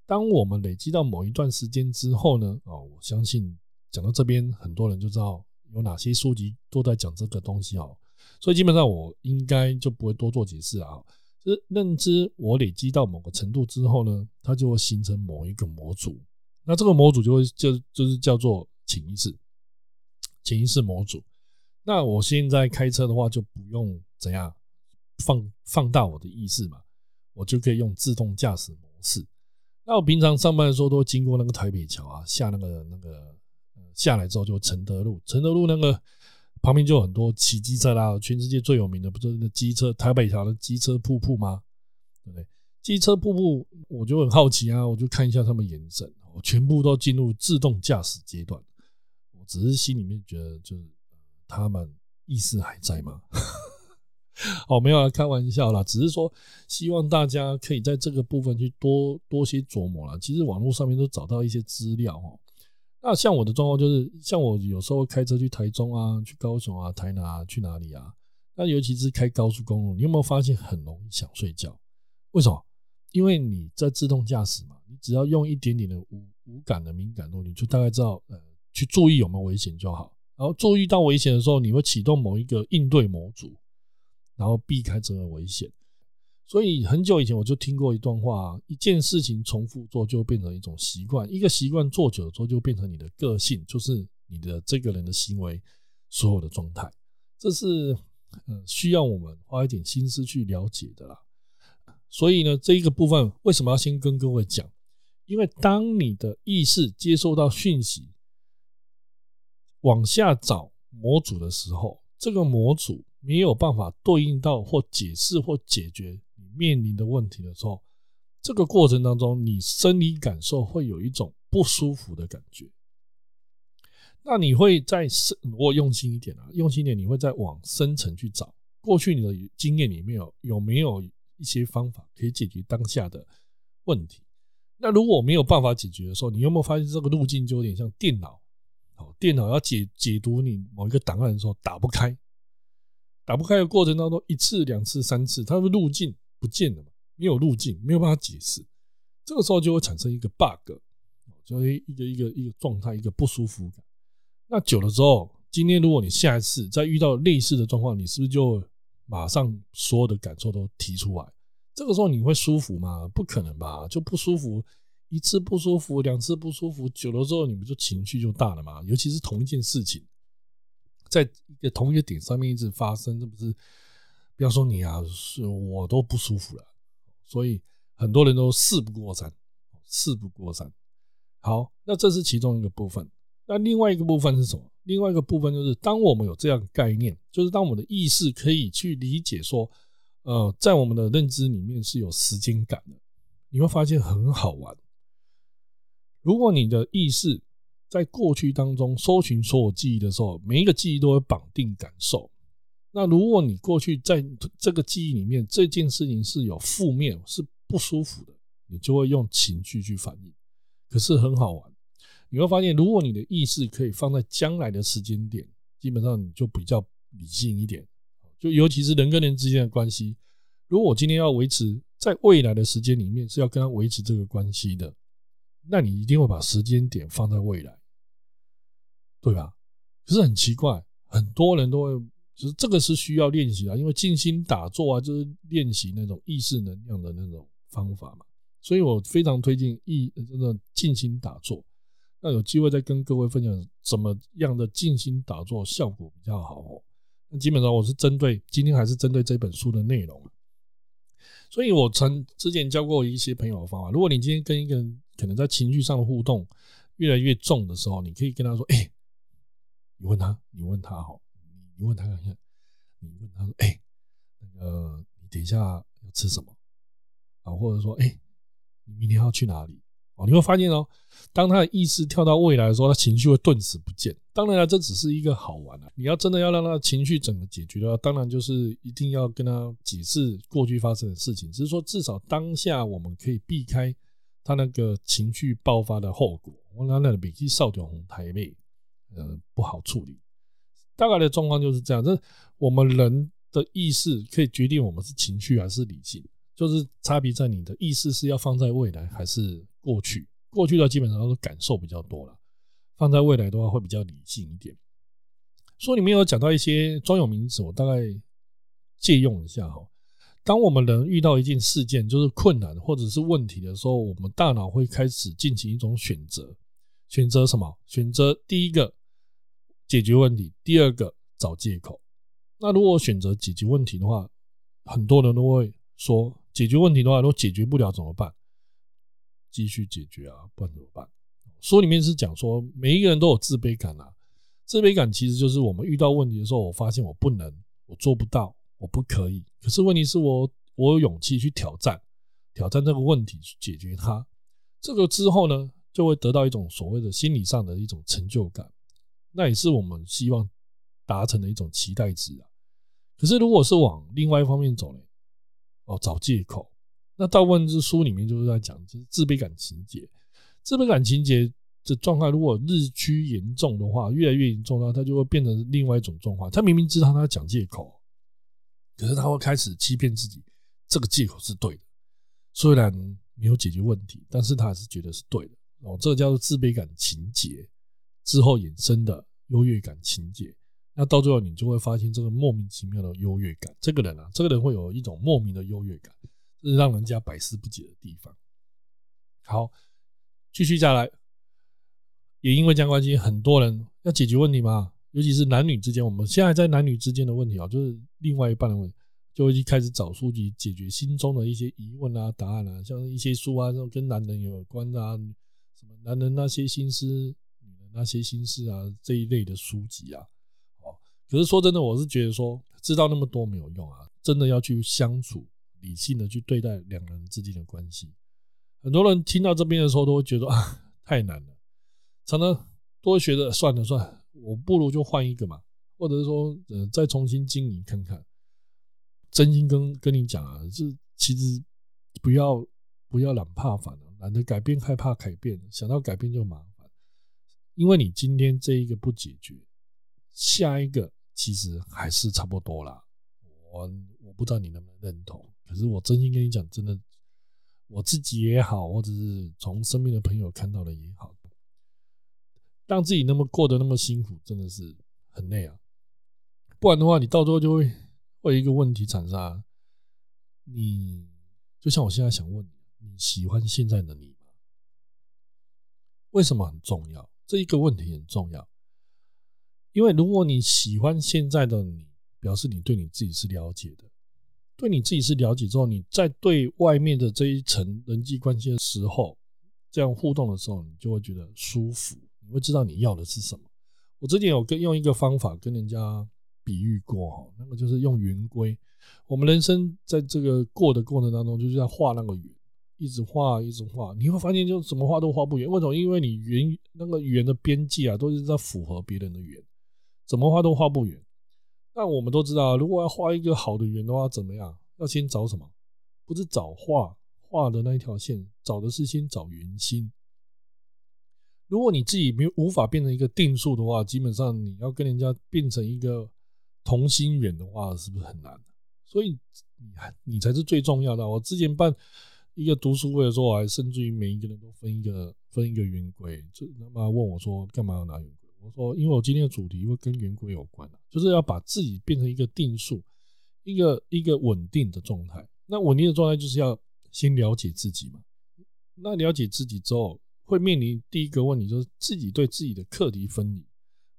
当我们累积到某一段时间之后呢？哦，我相信讲到这边，很多人就知道有哪些书籍都在讲这个东西哦。所以基本上我应该就不会多做解释啊。就是认知我累积到某个程度之后呢，它就会形成某一个模组。那这个模组就会就就是叫做潜意识，潜意识模组。那我现在开车的话，就不用怎样放放大我的意识嘛，我就可以用自动驾驶模式。那我平常上班的时候，都经过那个台北桥啊，下那个那个下来之后就承德路，承德路那个旁边就有很多骑机车啦，全世界最有名的不就是那机车台北桥的机车瀑布吗？对不对？机车瀑布，我就很好奇啊，我就看一下他们眼神，我。全部都进入自动驾驶阶段，我只是心里面觉得就是他们意识还在吗？哦，没有啊，开玩笑啦，只是说希望大家可以在这个部分去多多些琢磨啦。其实网络上面都找到一些资料哦。那像我的状况就是，像我有时候开车去台中啊、去高雄啊、台南啊、去哪里啊？那尤其是开高速公路，你有没有发现很容易想睡觉？为什么？因为你在自动驾驶嘛，你只要用一点点的无无感的敏感度，你就大概知道呃去注意有没有危险就好。然后注意到危险的时候，你会启动某一个应对模组。然后避开这个危险，所以很久以前我就听过一段话：一件事情重复做就变成一种习惯，一个习惯做久了之后就变成你的个性，就是你的这个人的行为所有的状态。这是呃需要我们花一点心思去了解的啦。所以呢，这一个部分为什么要先跟各位讲？因为当你的意识接收到讯息，往下找模组的时候，这个模组。没有办法对应到或解释或解决面临的问题的时候，这个过程当中，你生理感受会有一种不舒服的感觉。那你会在深，我用心一点啊，用心一点，你会再往深层去找，过去你的经验里面有有没有一些方法可以解决当下的问题？那如果没有办法解决的时候，你有没有发现这个路径就有点像电脑？哦，电脑要解解读你某一个档案的时候打不开。打不开的过程当中，一次、两次、三次，它的路径不见了嘛？没有路径，没有办法解释。这个时候就会产生一个 bug，就一个一个一个状态，一个不舒服感。那久了之后，今天如果你下一次再遇到类似的状况，你是不是就马上所有的感受都提出来？这个时候你会舒服吗？不可能吧？就不舒服，一次不舒服，两次不舒服，久了之后，你们就情绪就大了嘛？尤其是同一件事情。在一个同一个点上面一直发生，这不是不要说你啊，是我都不舒服了。所以很多人都事不过三，事不过三。好，那这是其中一个部分。那另外一个部分是什么？另外一个部分就是，当我们有这样概念，就是当我们的意识可以去理解说，呃，在我们的认知里面是有时间感的，你会发现很好玩。如果你的意识，在过去当中搜寻所有记忆的时候，每一个记忆都会绑定感受。那如果你过去在这个记忆里面，这件事情是有负面、是不舒服的，你就会用情绪去反应。可是很好玩，你会发现，如果你的意识可以放在将来的时间点，基本上你就比较理性一点。就尤其是人跟人之间的关系，如果我今天要维持在未来的时间里面是要跟他维持这个关系的，那你一定会把时间点放在未来。对吧？可是很奇怪，很多人都会，就是这个是需要练习的，因为静心打坐啊，就是练习那种意识能量的那种方法嘛。所以我非常推荐意真的静心打坐。那有机会再跟各位分享怎么样的静心打坐效果比较好哦。那基本上我是针对今天还是针对这本书的内容。所以我曾之前教过一些朋友的方法，如果你今天跟一个人可能在情绪上的互动越来越重的时候，你可以跟他说：“哎。”你问他，你问他好，你问他看看，你问他说，哎，那个你等一下要吃什么啊？或者说，哎，你明天要去哪里？哦，你会发现哦，当他的意识跳到未来的时候，他情绪会顿时不见。当然了，这只是一个好玩的。你要真的要让他情绪整个解决的话，当然就是一定要跟他解释过去发生的事情。只是说，至少当下我们可以避开他那个情绪爆发的后果。我那那北极少屌红台妹。呃，不好处理。大概的状况就是这样，这我们人的意识可以决定我们是情绪还是理性，就是差别在你的意识是要放在未来还是过去。过去的基本上都是感受比较多了，放在未来的话会比较理性一点。书里面有讲到一些专有名词，我大概借用一下哈。当我们人遇到一件事件，就是困难或者是问题的时候，我们大脑会开始进行一种选择。选择什么？选择第一个解决问题，第二个找借口。那如果选择解决问题的话，很多人都会说，解决问题的话，如果解决不了怎么办？继续解决啊，不然怎么办？书里面是讲说，每一个人都有自卑感啊，自卑感其实就是我们遇到问题的时候，我发现我不能，我做不到，我不可以。可是问题是我，我有勇气去挑战，挑战这个问题去解决它。这个之后呢？就会得到一种所谓的心理上的一种成就感，那也是我们希望达成的一种期待值啊。可是如果是往另外一方面走呢？哦，找借口。那大部分是书里面就是在讲，就是自卑感情节。自卑感情节的状态，如果日趋严重的话，越来越严重的话，它就会变成另外一种状况。他明明知道他讲借口，可是他会开始欺骗自己，这个借口是对的。虽然没有解决问题，但是他还是觉得是对的。哦，这叫做自卑感情节之后衍生的优越感情节。那到最后，你就会发现这个莫名其妙的优越感。这个人啊，这个人会有一种莫名的优越感，这是让人家百思不解的地方。好，继续下来，也因为这样关系，很多人要解决问题嘛，尤其是男女之间，我们现在在男女之间的问题啊，就是另外一半的问题，就会去开始找书籍解决心中的一些疑问啊、答案啊，像一些书啊，这种跟男人有关的啊，什么男人那些心思、那些心事啊这一类的书籍啊。哦可是说真的，我是觉得说知道那么多没有用啊，真的要去相处，理性的去对待两个人之间的关系。很多人听到这边的时候，都会觉得啊太难了，常常都会觉得算了算了，我不如就换一个嘛，或者是说呃再重新经营看看。真心跟跟你讲啊，这其实不要不要懒怕烦了，懒得改变害怕改变，想到改变就麻，因为你今天这一个不解决，下一个。其实还是差不多啦，我我不知道你能不能认同，可是我真心跟你讲，真的，我自己也好，或者是从身边的朋友看到的也好，让自己那么过得那么辛苦，真的是很累啊。不然的话，你到最后就会会一个问题产生，你就像我现在想问你，你喜欢现在的你吗？为什么很重要？这一个问题很重要。因为如果你喜欢现在的你，表示你对你自己是了解的，对你自己是了解之后，你在对外面的这一层人际关系的时候，这样互动的时候，你就会觉得舒服，你会知道你要的是什么。我之前有跟用一个方法跟人家比喻过哈，那个就是用圆规。我们人生在这个过的过程当中，就是要画那个圆，一直画，一直画，你会发现就怎么画都画不圆。为什么？因为你圆那个圆的边际啊，都是在符合别人的圆。怎么画都画不圆，那我们都知道，如果要画一个好的圆的话，怎么样？要先找什么？不是找画画的那一条线，找的是先找圆心。如果你自己没无法变成一个定数的话，基本上你要跟人家变成一个同心圆的话，是不是很难？所以你还你才是最重要的。我之前办一个读书会的时候，我还甚至于每一个人都分一个分一个圆规，就他妈问我说，干嘛要拿圆规？我说，因为我今天的主题会跟圆规有关就是要把自己变成一个定数，一个一个稳定的状态。那稳定的状态就是要先了解自己嘛。那了解自己之后，会面临第一个问题，就是自己对自己的课题分离。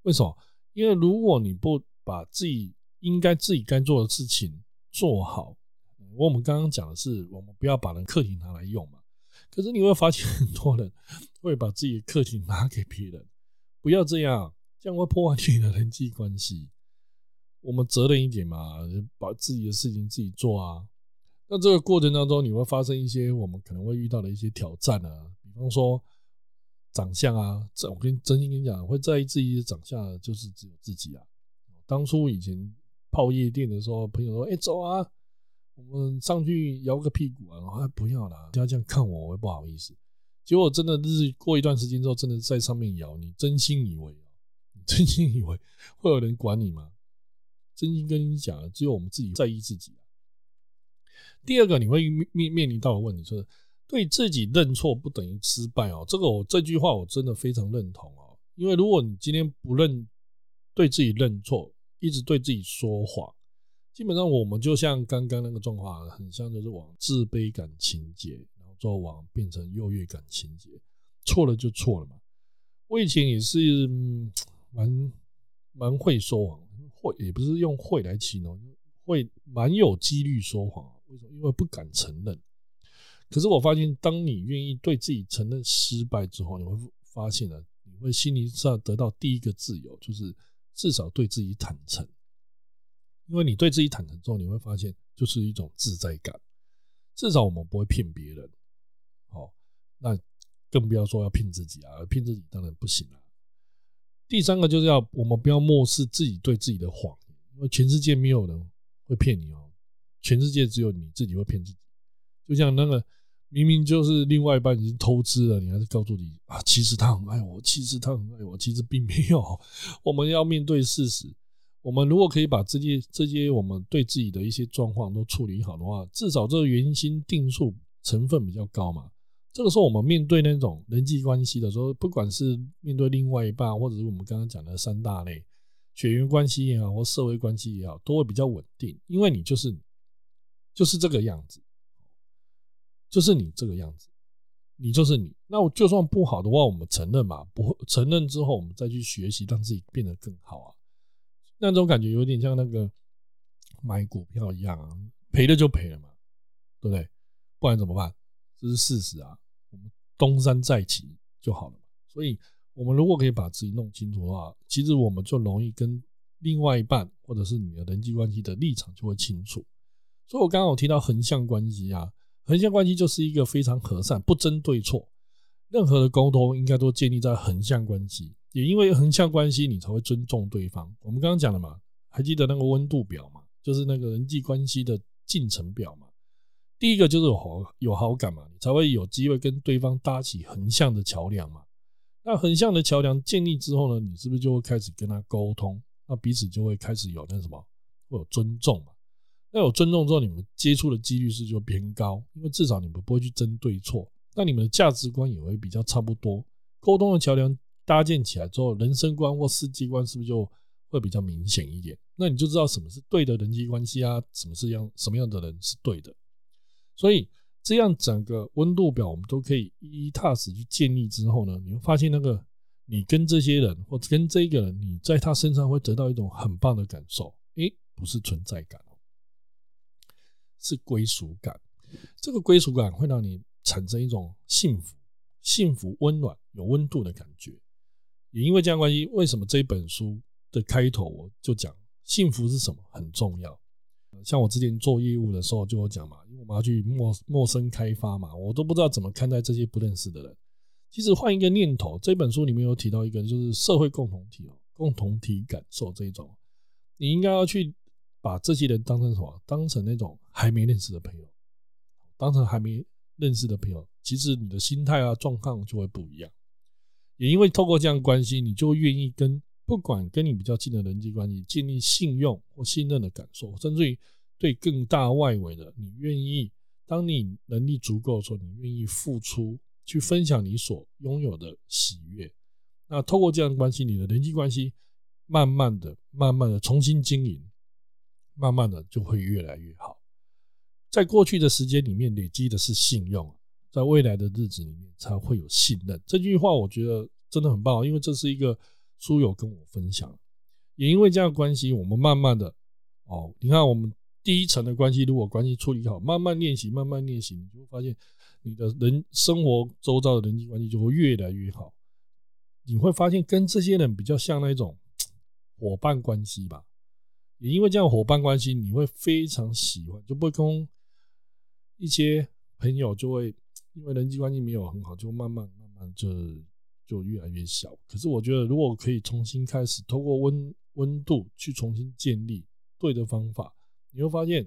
为什么？因为如果你不把自己应该自己该做的事情做好，我们刚刚讲的是，我们不要把人课题拿来用嘛。可是你会发现，很多人会把自己的课题拿给别人。不要这样，这样会破坏你的人际关系。我们责任一点嘛，把自己的事情自己做啊。那这个过程当中，你会发生一些我们可能会遇到的一些挑战啊，比方说长相啊。这我跟真心跟你讲，会在意自己的长相，就是只有自己啊。当初以前泡夜店的时候，朋友说：“哎，走啊，我们上去摇个屁股啊。”我说：“不要啦，不要这样看我，我也不好意思。”结果真的日过一段时间之后，真的在上面摇，你真心以为你真心以为会有人管你吗？真心跟你讲，只有我们自己在意自己啊。第二个，你会面面临到的问题就是对自己认错不等于失败哦。这个我这句话我真的非常认同哦。因为如果你今天不认对自己认错，一直对自己说谎，基本上我们就像刚刚那个状况，很像就是往自卑感情节。然后做往变成优越感情节，错了就错了嘛。我以前也是蛮蛮会说谎，会也不是用会来形容，会蛮有几率说谎。为什么？因为不敢承认。可是我发现，当你愿意对自己承认失败之后，你会发现呢，你会心理上得到第一个自由，就是至少对自己坦诚。因为你对自己坦诚之后，你会发现就是一种自在感。至少我们不会骗别人。好，那更不要说要骗自己啊！骗自己当然不行了。第三个就是要我们不要漠视自己对自己的谎言，因为全世界没有人会骗你哦，全世界只有你自己会骗自己。就像那个明明就是另外一半已经偷吃了，你还是告诉你啊，其实他很爱我，其实他很爱我，其实并没有。我们要面对事实。我们如果可以把这些这些我们对自己的一些状况都处理好的话，至少这个原因定数成分比较高嘛。这个时候我们面对那种人际关系的时候，不管是面对另外一半，或者是我们刚刚讲的三大类血缘关系也好，或社会关系也好，都会比较稳定，因为你就是就是这个样子，就是你这个样子，你就是你。那我就算不好的话，我们承认嘛，不承认之后，我们再去学习，让自己变得更好啊。那种感觉有点像那个买股票一样啊，赔了就赔了嘛，对不对？不然怎么办？这是事实啊。我们东山再起就好了嘛。所以，我们如果可以把自己弄清楚的话，其实我们就容易跟另外一半或者是你的人际关系的立场就会清楚。所以我刚刚有提到横向关系啊，横向关系就是一个非常和善、不争对错，任何的沟通应该都建立在横向关系。也因为横向关系，你才会尊重对方。我们刚刚讲了嘛，还记得那个温度表嘛，就是那个人际关系的进程表嘛。第一个就是有好有好感嘛，你才会有机会跟对方搭起横向的桥梁嘛。那横向的桥梁建立之后呢，你是不是就会开始跟他沟通？那彼此就会开始有那什么，会有尊重嘛。那有尊重之后，你们接触的几率是就偏高，因为至少你们不会去争对错。那你们的价值观也会比较差不多，沟通的桥梁。搭建起来之后，人生观或世界观是不是就会比较明显一点？那你就知道什么是对的人际关系啊，什么是样什么样的人是对的。所以这样整个温度表我们都可以一一踏实去建立之后呢，你会发现那个你跟这些人或跟这个人，你在他身上会得到一种很棒的感受。诶，不是存在感，是归属感。这个归属感会让你产生一种幸福、幸福、温暖、有温度的感觉。也因为这样关系，为什么这一本书的开头我就讲幸福是什么很重要？像我之前做业务的时候就有讲嘛，因为我们要去陌陌生开发嘛，我都不知道怎么看待这些不认识的人。其实换一个念头，这本书里面有提到一个，就是社会共同体哦，共同体感受这一种，你应该要去把这些人当成什么？当成那种还没认识的朋友，当成还没认识的朋友，其实你的心态啊状况就会不一样。也因为透过这样关系，你就愿意跟不管跟你比较近的人际关系建立信用或信任的感受，甚至于对更大外围的，你愿意当你能力足够的时候，你愿意付出去分享你所拥有的喜悦。那透过这样的关系，你的人际关系慢慢的、慢慢的重新经营，慢慢的就会越来越好。在过去的时间里面累积的是信用。在未来的日子里面才会有信任。这句话我觉得真的很棒，因为这是一个书友跟我分享，也因为这样关系，我们慢慢的哦，你看我们第一层的关系，如果关系处理好，慢慢练习，慢慢练习，你就会发现你的人生活周遭的人际关系就会越来越好。你会发现跟这些人比较像那种伙伴关系吧，也因为这样伙伴关系，你会非常喜欢，就不会跟一些朋友就会。因为人际关系没有很好，就慢慢慢慢就就越来越小。可是我觉得，如果可以重新开始，通过温温度去重新建立对的方法，你会发现，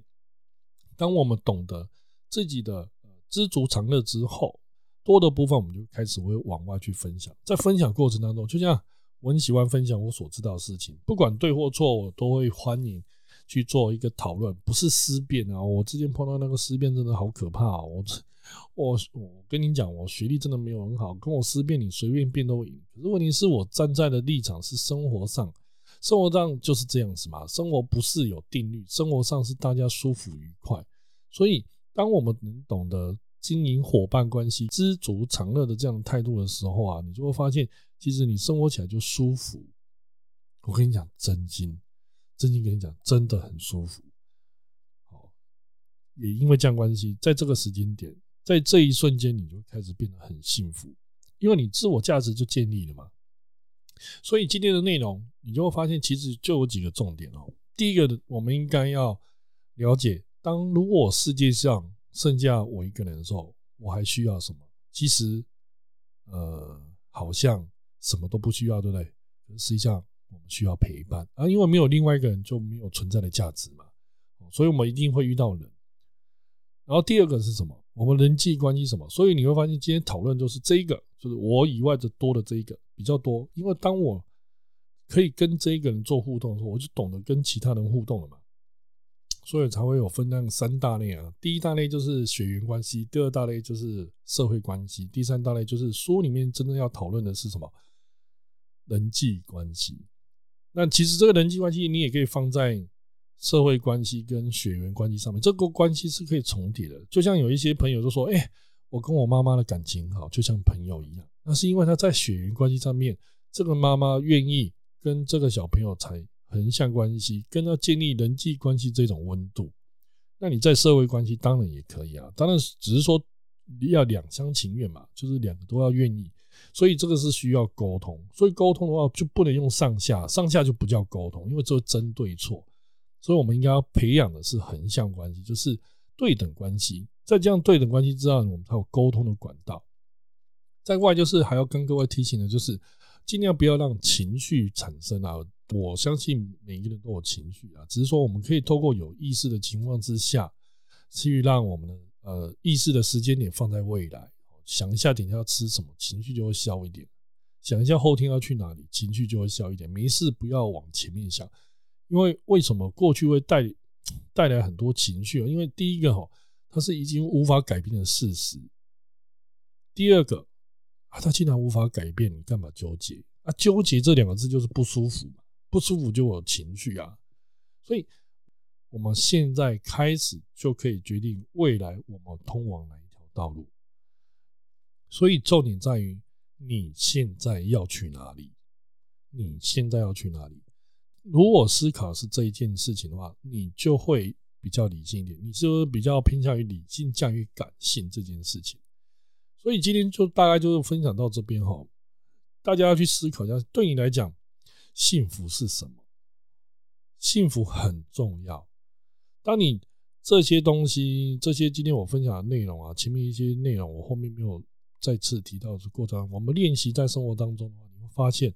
当我们懂得自己的知足常乐之后，多的部分我们就开始会往外去分享。在分享过程当中，就像我很喜欢分享我所知道的事情，不管对或错，我都会欢迎去做一个讨论，不是思辨啊。我之前碰到那个思辨真的好可怕啊！我。我我跟你讲，我学历真的没有很好，跟我思辨，你随便辩都赢。可是问题是我站在的立场是生活上，生活上就是这样子嘛。生活不是有定律，生活上是大家舒服愉快。所以，当我们能懂得经营伙伴关系、知足常乐的这样的态度的时候啊，你就会发现，其实你生活起来就舒服。我跟你讲，真心，真心跟你讲，真的很舒服。好，也因为这样关系，在这个时间点。在这一瞬间，你就开始变得很幸福，因为你自我价值就建立了嘛。所以今天的内容，你就会发现，其实就有几个重点哦。第一个，我们应该要了解，当如果世界上剩下我一个人的时候，我还需要什么？其实，呃，好像什么都不需要，对不对？可是实际上我们需要陪伴啊，因为没有另外一个人就没有存在的价值嘛。所以我们一定会遇到人。然后第二个是什么？我们人际关系什么？所以你会发现今天讨论就是这个，就是我以外的多的这一个比较多。因为当我可以跟这一个人做互动的时候，我就懂得跟其他人互动了嘛。所以才会有分那三大类啊。第一大类就是血缘关系，第二大类就是社会关系，第三大类就是书里面真正要讨论的是什么？人际关系。那其实这个人际关系你也可以放在。社会关系跟血缘关系上面，这个关系是可以重叠的。就像有一些朋友就说：“哎，我跟我妈妈的感情好，就像朋友一样。”那是因为他在血缘关系上面，这个妈妈愿意跟这个小朋友才横向关系，跟他建立人际关系这种温度。那你在社会关系当然也可以啊，当然只是说要两厢情愿嘛，就是两个都要愿意。所以这个是需要沟通。所以沟通的话就不能用上下，上下就不叫沟通，因为这针对错。所以，我们应该要培养的是横向关系，就是对等关系。在这样对等关系之上，我们才有沟通的管道。在外，就是还要跟各位提醒的，就是尽量不要让情绪产生啊。我相信每一个人都有情绪啊，只是说我们可以透过有意识的情况之下，去让我们的呃意识的时间点放在未来，想一下等下要吃什么，情绪就会消一点；想一下后天要去哪里，情绪就会消一点。没事，不要往前面想。因为为什么过去会带带来很多情绪？因为第一个哈，它是已经无法改变的事实；第二个啊，它既然无法改变，你干嘛纠结啊？纠结这两个字就是不舒服嘛，不舒服就有情绪啊。所以我们现在开始就可以决定未来我们通往哪一条道路。所以重点在于你现在要去哪里？你现在要去哪里？如果思考是这一件事情的话，你就会比较理性一点。你是比较偏向于理性降于感性这件事情。所以今天就大概就是分享到这边哈，大家要去思考一下，对你来讲，幸福是什么？幸福很重要。当你这些东西，这些今天我分享的内容啊，前面一些内容我后面没有再次提到的过程，我们练习在生活当中的话，你会发现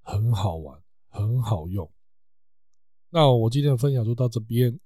很好玩，很好用。那我今天的分享就到这边。